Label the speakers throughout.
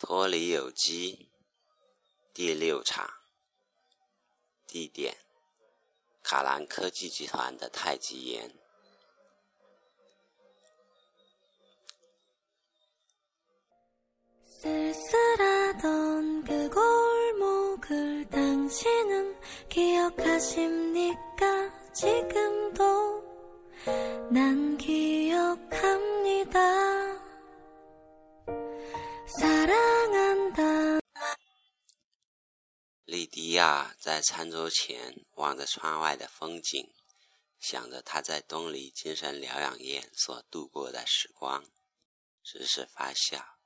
Speaker 1: 脱离有机第六场，地点：卡兰科技集团的太极岩。莉迪亚在餐桌前望着窗外的风景，想着她在东篱精神疗养院所度过的时光，只是发笑。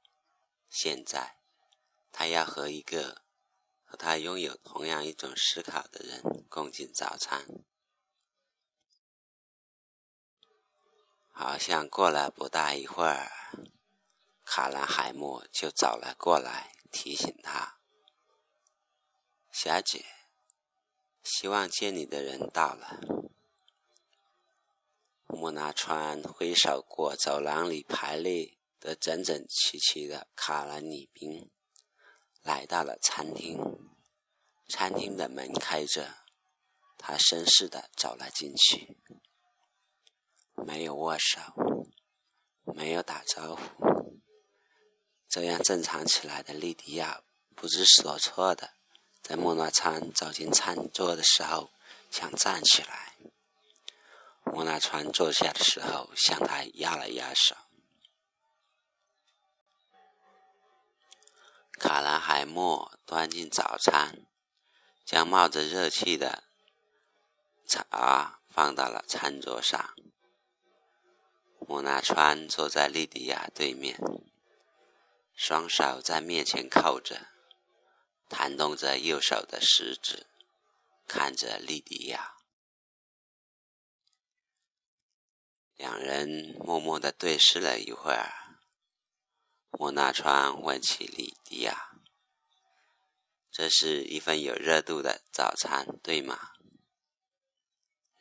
Speaker 1: 现在，他要和一个和他拥有同样一种思考的人共进早餐。好像过了不大一会儿，卡兰海默就走了过来，提醒他：“小姐，希望见你的人到了。”莫纳川挥手过走廊里排列。的整整齐齐的卡兰女兵来到了餐厅，餐厅的门开着，他绅士的走了进去，没有握手，没有打招呼，这样正常起来的莉迪亚不知所措的，在莫纳川走进餐桌的时候想站起来，莫纳川坐下的时候向他压了压手。卡兰海默端进早餐，将冒着热气的茶放到了餐桌上。莫纳川坐在莉迪亚对面，双手在面前扣着，弹动着右手的食指，看着莉迪亚。两人默默地对视了一会儿。莫纳川问起莉迪亚：“这是一份有热度的早餐，对吗？”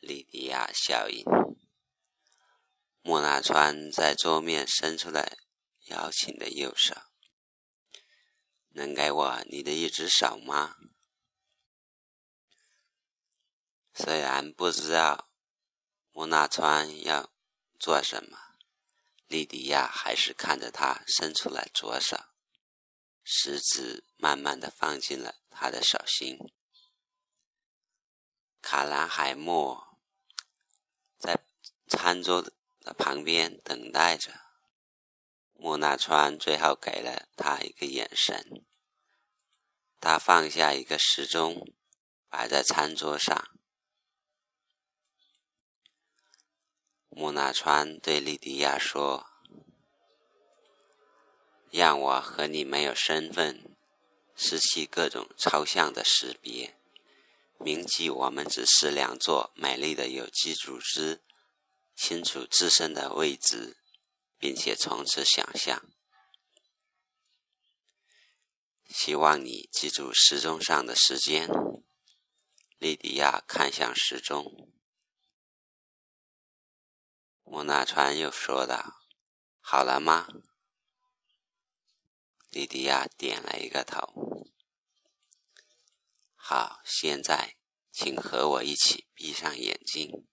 Speaker 1: 莉迪亚笑应。莫纳川在桌面伸出了邀请的右手：“能给我你的一只手吗？”虽然不知道莫纳川要做什么。莉迪亚还是看着他伸出了左手，食指慢慢的放进了他的手心。卡兰海默在餐桌的旁边等待着，莫纳川最后给了他一个眼神。他放下一个时钟，摆在餐桌上。莫纳川对莉迪亚说：“让我和你没有身份，失去各种抽象的识别，铭记我们只是两座美丽的有机组织，清楚自身的位置，并且从此想象。希望你记住时钟上的时间。”莉迪亚看向时钟。莫纳川又说道：“好了吗？”莉迪亚点了一个头。好，现在请和我一起闭上眼睛。”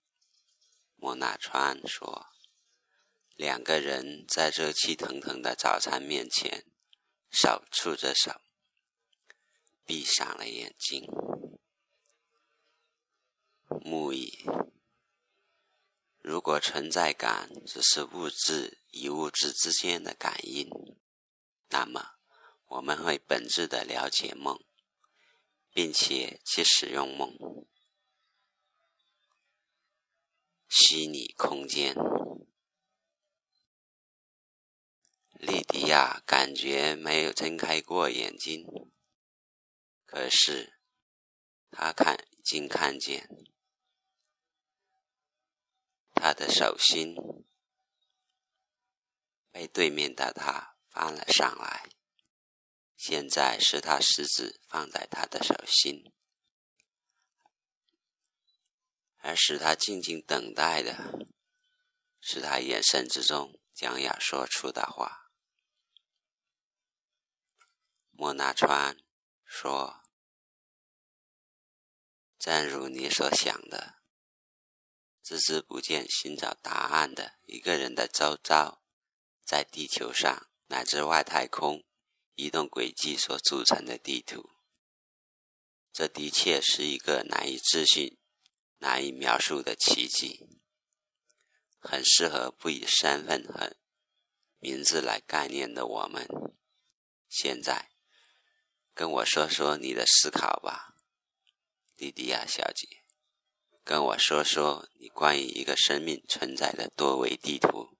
Speaker 1: 莫纳川说。两个人在热气腾腾的早餐面前，手触着手，闭上了眼睛。木椅。如果存在感只是物质与物质之间的感应，那么我们会本质的了解梦，并且去使用梦。虚拟空间。莉迪亚感觉没有睁开过眼睛，可是她看已经看见。他的手心被对面的他翻了上来，现在是他食指放在他的手心，而使他静静等待的是他眼神之中将要说出的话。莫纳川说：“正如你所想的，孜孜不倦寻找答案的一个人的周遭，在地球上乃至外太空移动轨迹所组成的地图，这的确是一个难以置信、难以描述的奇迹，很适合不以身份和名字来概念的我们。现在。”跟我说说你的思考吧，莉迪亚小姐。跟我说说你关于一个生命存在的多维地图。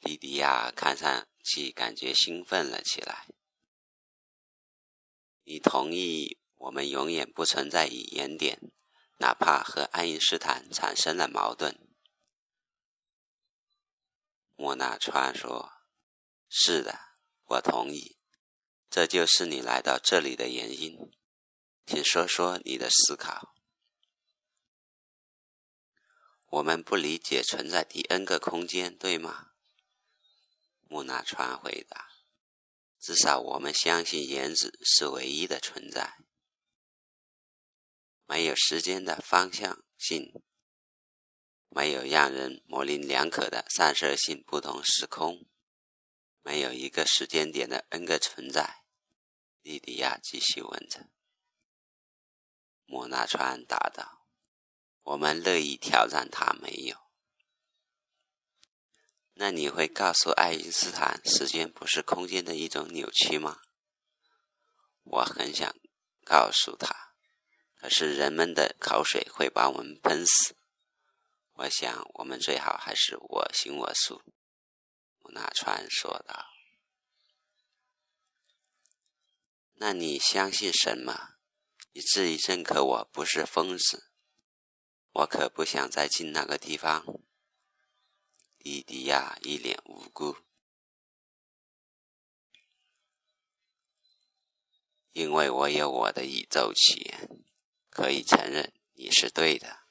Speaker 1: 莉迪亚看上去感觉兴奋了起来。你同意我们永远不存在于原点，哪怕和爱因斯坦产生了矛盾？莫纳川说：“是的，我同意。”这就是你来到这里的原因，请说说你的思考。我们不理解存在第 n 个空间，对吗？木纳川回答：“至少我们相信原子是唯一的存在，没有时间的方向性，没有让人模棱两可的散射性不同时空。”没有一个时间点的 n 个存在，莉迪亚继续问着。莫纳川答道：“我们乐意挑战他没有。”那你会告诉爱因斯坦，时间不是空间的一种扭曲吗？我很想告诉他，可是人们的口水会把我们喷死。我想，我们最好还是我行我素。纳川说道：“那你相信什么，以至于认可我不是疯子？我可不想再进那个地方。”莉迪亚一脸无辜，因为我有我的宇宙起源，可以承认你是对的。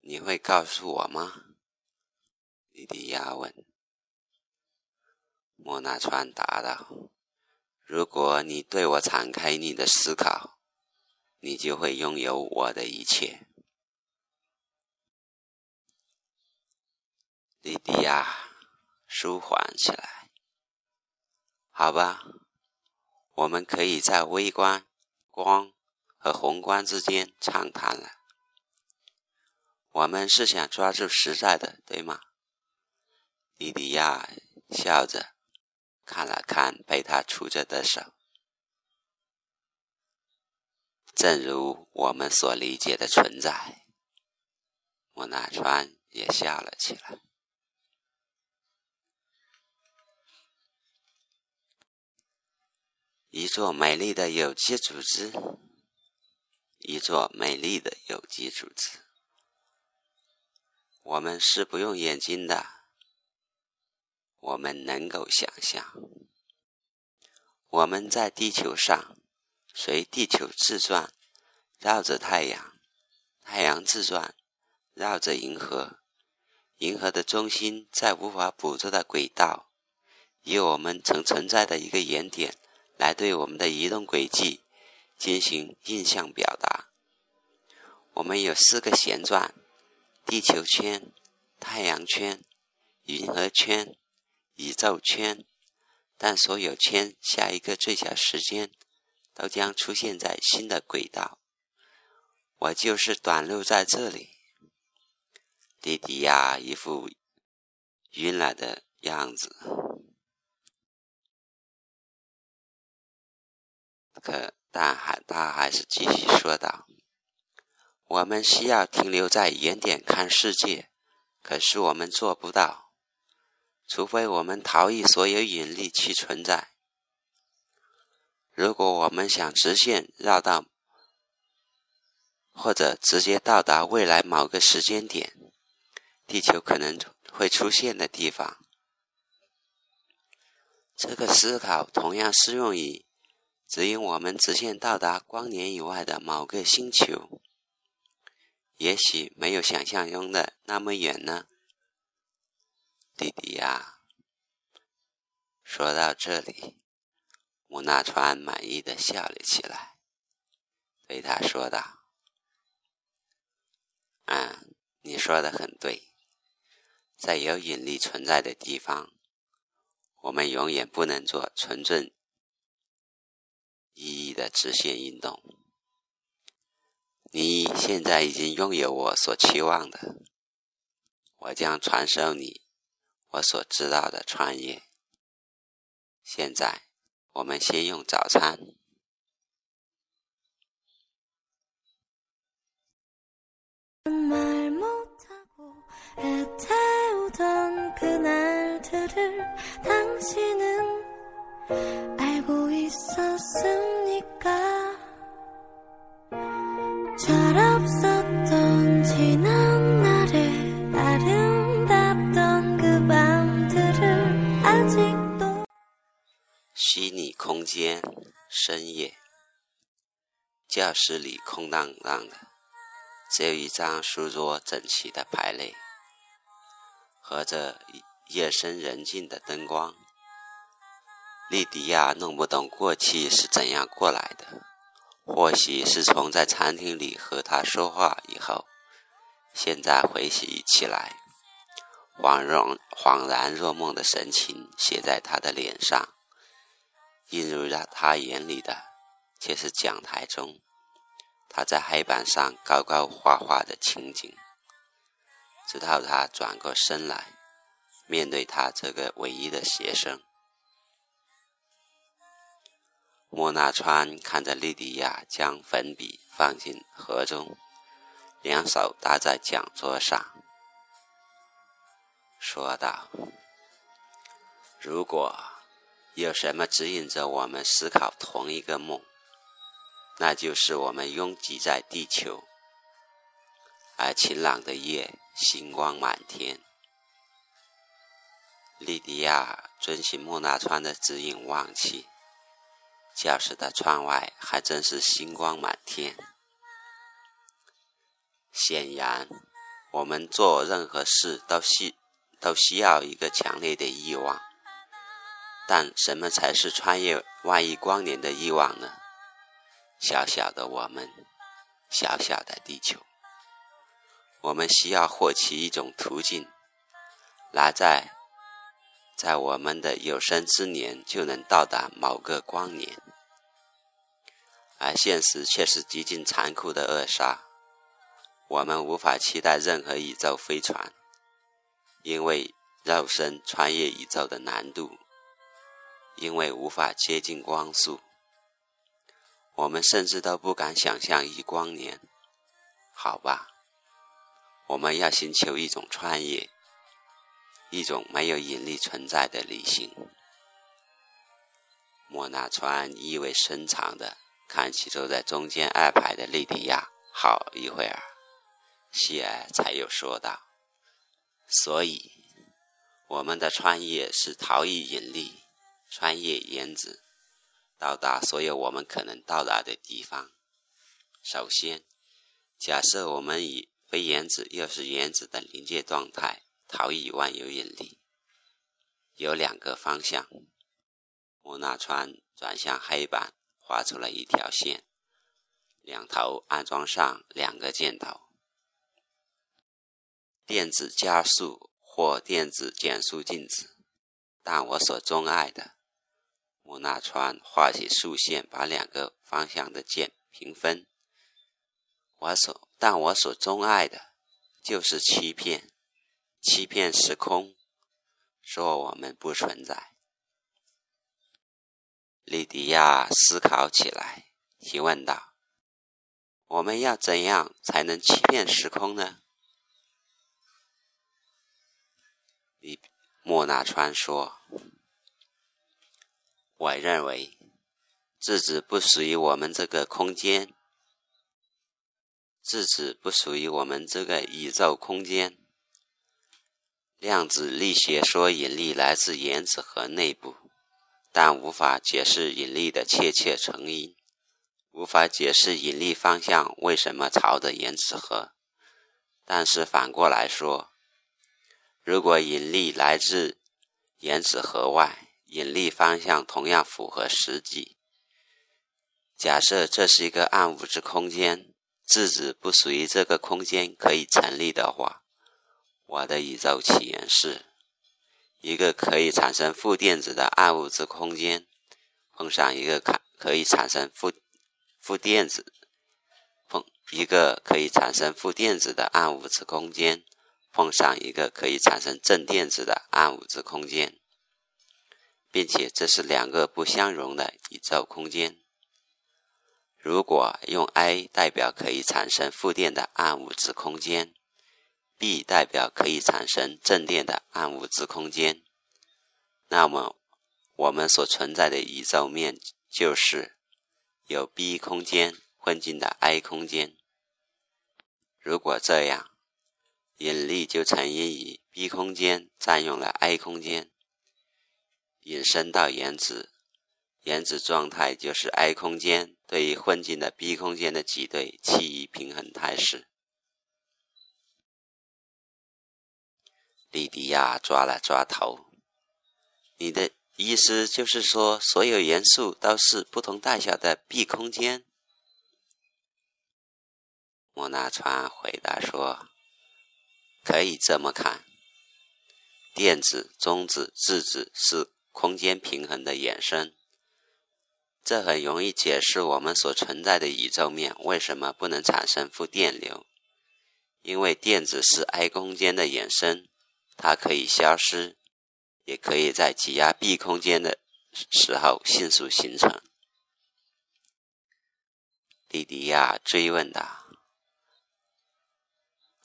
Speaker 1: 你会告诉我吗？莉迪亚问。莫纳川答道：“如果你对我敞开你的思考，你就会拥有我的一切。”莉迪亚舒缓起来。好吧，我们可以在微观、光和宏观之间畅谈了。我们是想抓住实在的，对吗？莉迪亚笑着看了看被他杵着的手，正如我们所理解的存在。莫纳川也笑了起来。一座美丽的有机组织，一座美丽的有机组织。我们是不用眼睛的。我们能够想象，我们在地球上，随地球自转，绕着太阳；太阳自转，绕着银河。银河的中心在无法捕捉的轨道，以我们曾存在的一个原点来对我们的移动轨迹进行印象表达。我们有四个旋转：地球圈、太阳圈、银河圈。宇宙圈，但所有圈下一个最小时间都将出现在新的轨道。我就是短路在这里。莉迪亚一副晕了的样子，可但还他还是继续说道：“我们需要停留在原点看世界，可是我们做不到。”除非我们逃逸所有引力去存在。如果我们想直线绕到，或者直接到达未来某个时间点，地球可能会出现的地方，这个思考同样适用于指引我们直线到达光年以外的某个星球。也许没有想象中的那么远呢。弟弟呀说到这里，木纳川满意的笑了起来，对他说道：“嗯，你说的很对，在有引力存在的地方，我们永远不能做纯正意义的直线运动。你现在已经拥有我所期望的，我将传授你我所知道的创业。”现在，我们先用早餐。教室里空荡荡的，只有一张书桌整齐的排列，和着夜深人静的灯光。莉迪亚弄不懂过去是怎样过来的，或许是从在餐厅里和他说话以后，现在回忆起来，恍然恍然若梦的神情写在他的脸上。映入他眼里的，却是讲台中他在黑板上高高画画的情景。直到他转过身来，面对他这个唯一的学生，莫纳川看着莉迪亚将粉笔放进盒中，两手搭在讲桌上，说道：“如果……”有什么指引着我们思考同一个梦？那就是我们拥挤在地球，而晴朗的夜，星光满天。莉迪亚遵循莫纳川的指引望去，教室的窗外还真是星光满天。显然，我们做任何事都需都需要一个强烈的欲望。但什么才是穿越万亿光年的欲望呢？小小的我们，小小的地球，我们需要获取一种途径，来在在我们的有生之年就能到达某个光年，而现实却是极尽残酷的扼杀。我们无法期待任何宇宙飞船，因为肉身穿越宇宙的难度。因为无法接近光速，我们甚至都不敢想象一光年。好吧，我们要寻求一种穿越，一种没有引力存在的旅行。莫纳川意味深长的看起坐在中间二排的莉迪亚，好一会儿，希尔才又说道：“所以，我们的穿越是逃逸引力。”穿越原子，到达所有我们可能到达的地方。首先，假设我们以非原子又是原子的临界状态逃逸万有引力，有两个方向。莫纳川转向黑板，画出了一条线，两头安装上两个箭头：电子加速或电子减速镜子。但我所钟爱的。莫纳川画起竖线，把两个方向的箭平分。我所，但我所钟爱的，就是欺骗，欺骗时空，说我们不存在。莉迪亚思考起来，提问道：“我们要怎样才能欺骗时空呢？”莫纳川说。我认为，质子不属于我们这个空间，质子不属于我们这个宇宙空间。量子力学说引力来自原子核内部，但无法解释引力的确切成因，无法解释引力方向为什么朝着原子核。但是反过来说，如果引力来自原子核外，引力方向同样符合实际。假设这是一个暗物质空间，质子不属于这个空间可以成立的话，我的宇宙起源是一个可以产生负电子的暗物质空间，碰上一个可可以产生负负电子，碰一个可以产生负电子的暗物质空间，碰上一个可以产生正电子的暗物质空间，并且这是两个不相容的宇宙空间。如果用 A 代表可以产生负电的暗物质空间，B 代表可以产生正电的暗物质空间，那么我们所存在的宇宙面就是有 B 空间混进的 A 空间。如果这样，引力就成因于 B 空间占用了 A 空间，引申到原子。原子状态就是 I 空间对于混进的 B 空间的挤兑趋于平衡态势。莉迪亚抓了抓头：“你的意思就是说，所有元素都是不同大小的 B 空间？”莫纳川回答说：“可以这么看，电子、中子、质子是空间平衡的衍生。”这很容易解释我们所存在的宇宙面为什么不能产生负电流，因为电子是 I 空间的衍生，它可以消失，也可以在挤压 B 空间的时候迅速形成。莉迪亚追问道：“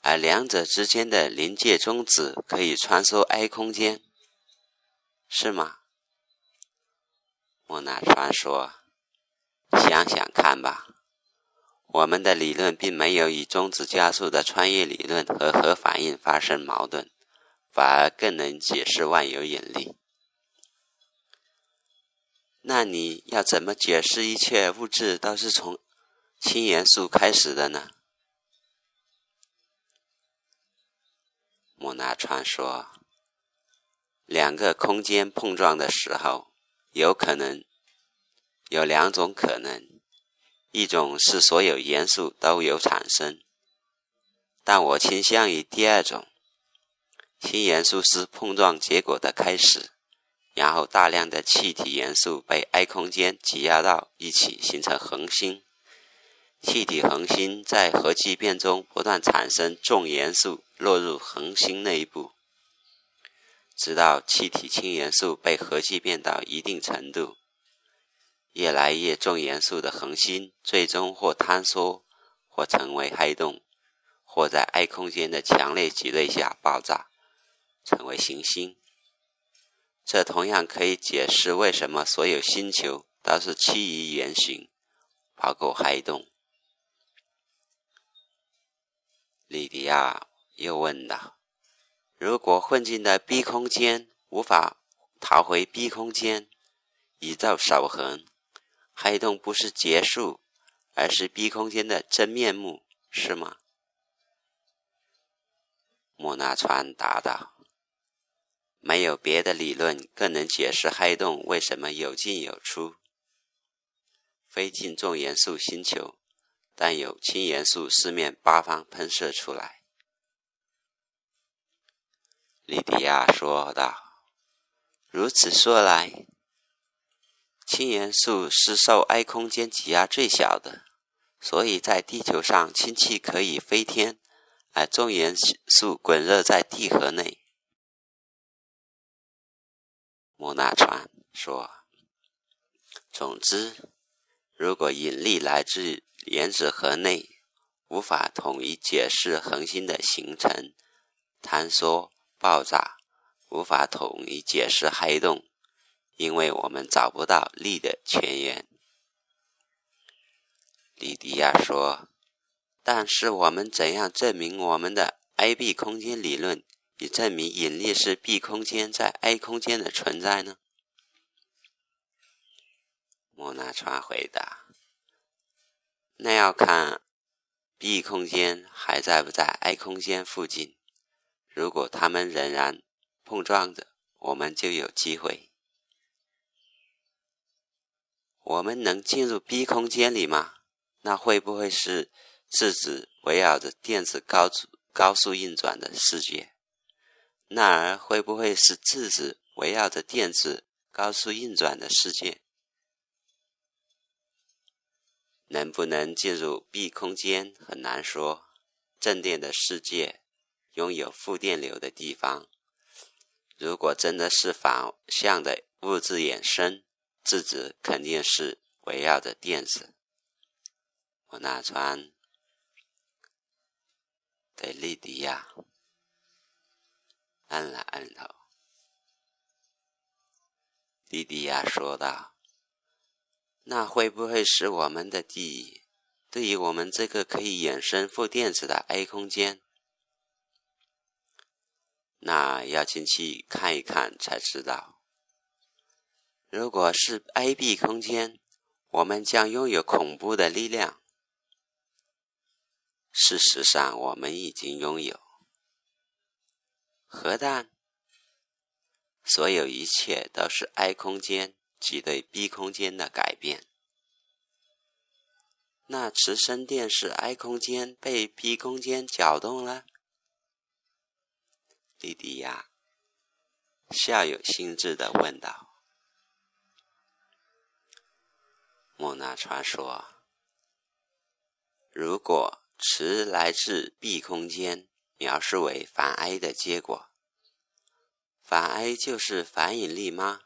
Speaker 1: 而两者之间的临界中子可以穿梭 I 空间，是吗？”莫纳川说：“想想看吧，我们的理论并没有与中子加速的穿越理论和核反应发生矛盾，反而更能解释万有引力。那你要怎么解释一切物质都是从氢元素开始的呢？”莫纳川说：“两个空间碰撞的时候。”有可能有两种可能，一种是所有元素都有产生，但我倾向于第二种。新元素是碰撞结果的开始，然后大量的气体元素被 I 空间挤压到一起，形成恒星。气体恒星在核聚变中不断产生重元素，落入恒星内部。直到气体氢元素被核聚变到一定程度，越来越重元素的恒星最终或坍缩，或成为黑洞，或在爱空间的强烈挤兑下爆炸，成为行星。这同样可以解释为什么所有星球都是趋于圆形，包括黑洞。莉迪亚又问道。如果混进的 B 空间无法逃回 B 空间，宇宙守恒，黑洞不是结束，而是 B 空间的真面目，是吗？莫纳川答道：“没有别的理论更能解释黑洞为什么有进有出。非进重元素星球，但有氢元素四面八方喷射出来。”莉迪亚说道：“如此说来，氢元素是受 I 空间挤压最小的，所以在地球上氢气可以飞天，而重元素滚热在地核内。”莫纳川说：“总之，如果引力来自原子核内，无法统一解释恒星的形成、坍缩。”爆炸无法统一解释黑洞，因为我们找不到力的泉源。莉迪亚说：“但是我们怎样证明我们的 A-B 空间理论，以证明引力是 B 空间在 A 空间的存在呢？”莫纳川回答：“那要看 B 空间还在不在 A 空间附近。”如果他们仍然碰撞着，我们就有机会。我们能进入 B 空间里吗？那会不会是质子围绕着电子高速高速运转的世界？那儿会不会是质子围绕着电子高速运转的世界？能不能进入 B 空间很难说。正电的世界，拥有负电流的地方，如果真的是反向的物质衍生，质子肯定是围绕着电子。莫纳川对莉迪亚按了按头，莉迪亚说道：“那会不会使我们的地？”对于我们这个可以衍生负电子的 A 空间，那要进去看一看才知道。如果是 AB 空间，我们将拥有恐怖的力量。事实上，我们已经拥有核弹。所有一切都是 A 空间及对 B 空间的改变。那磁生电是 I 空间被 B 空间搅动了。莉迪亚笑有兴致的问道：“莫那传说，如果磁来自 B 空间，描述为反 A 的结果，反 A 就是反引力吗？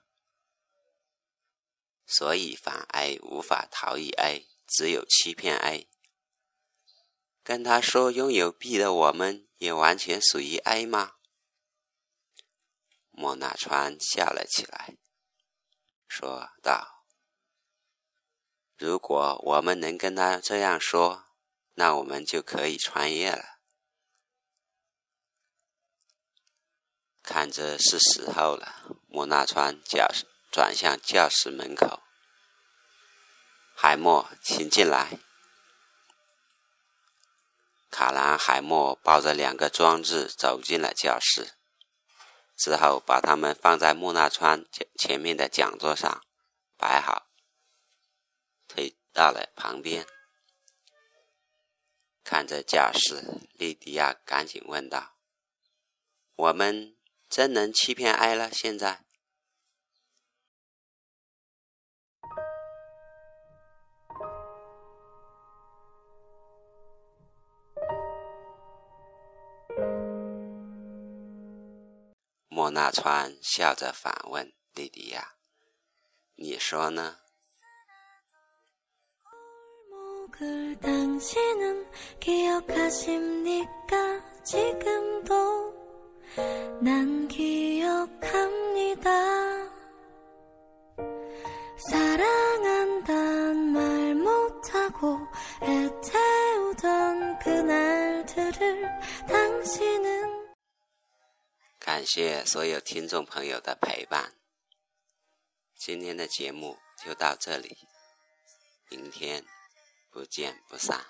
Speaker 1: 所以反 A 无法逃逸 A。”只有欺骗 A，跟他说拥有 B 的我们也完全属于 A 吗？莫纳川笑了起来，说道：“如果我们能跟他这样说，那我们就可以穿越了。看着是时候了。”莫纳川教转向教室门口。海默，请进来。卡兰海默抱着两个装置走进了教室，之后把他们放在木纳川前前面的讲座上，摆好，推到了旁边。看着架势，莉迪亚赶紧问道：“我们真能欺骗爱了？现在？”莫纳川笑着反问莉迪亚：“你说呢？”感谢所有听众朋友的陪伴，今天的节目就到这里，明天不见不散。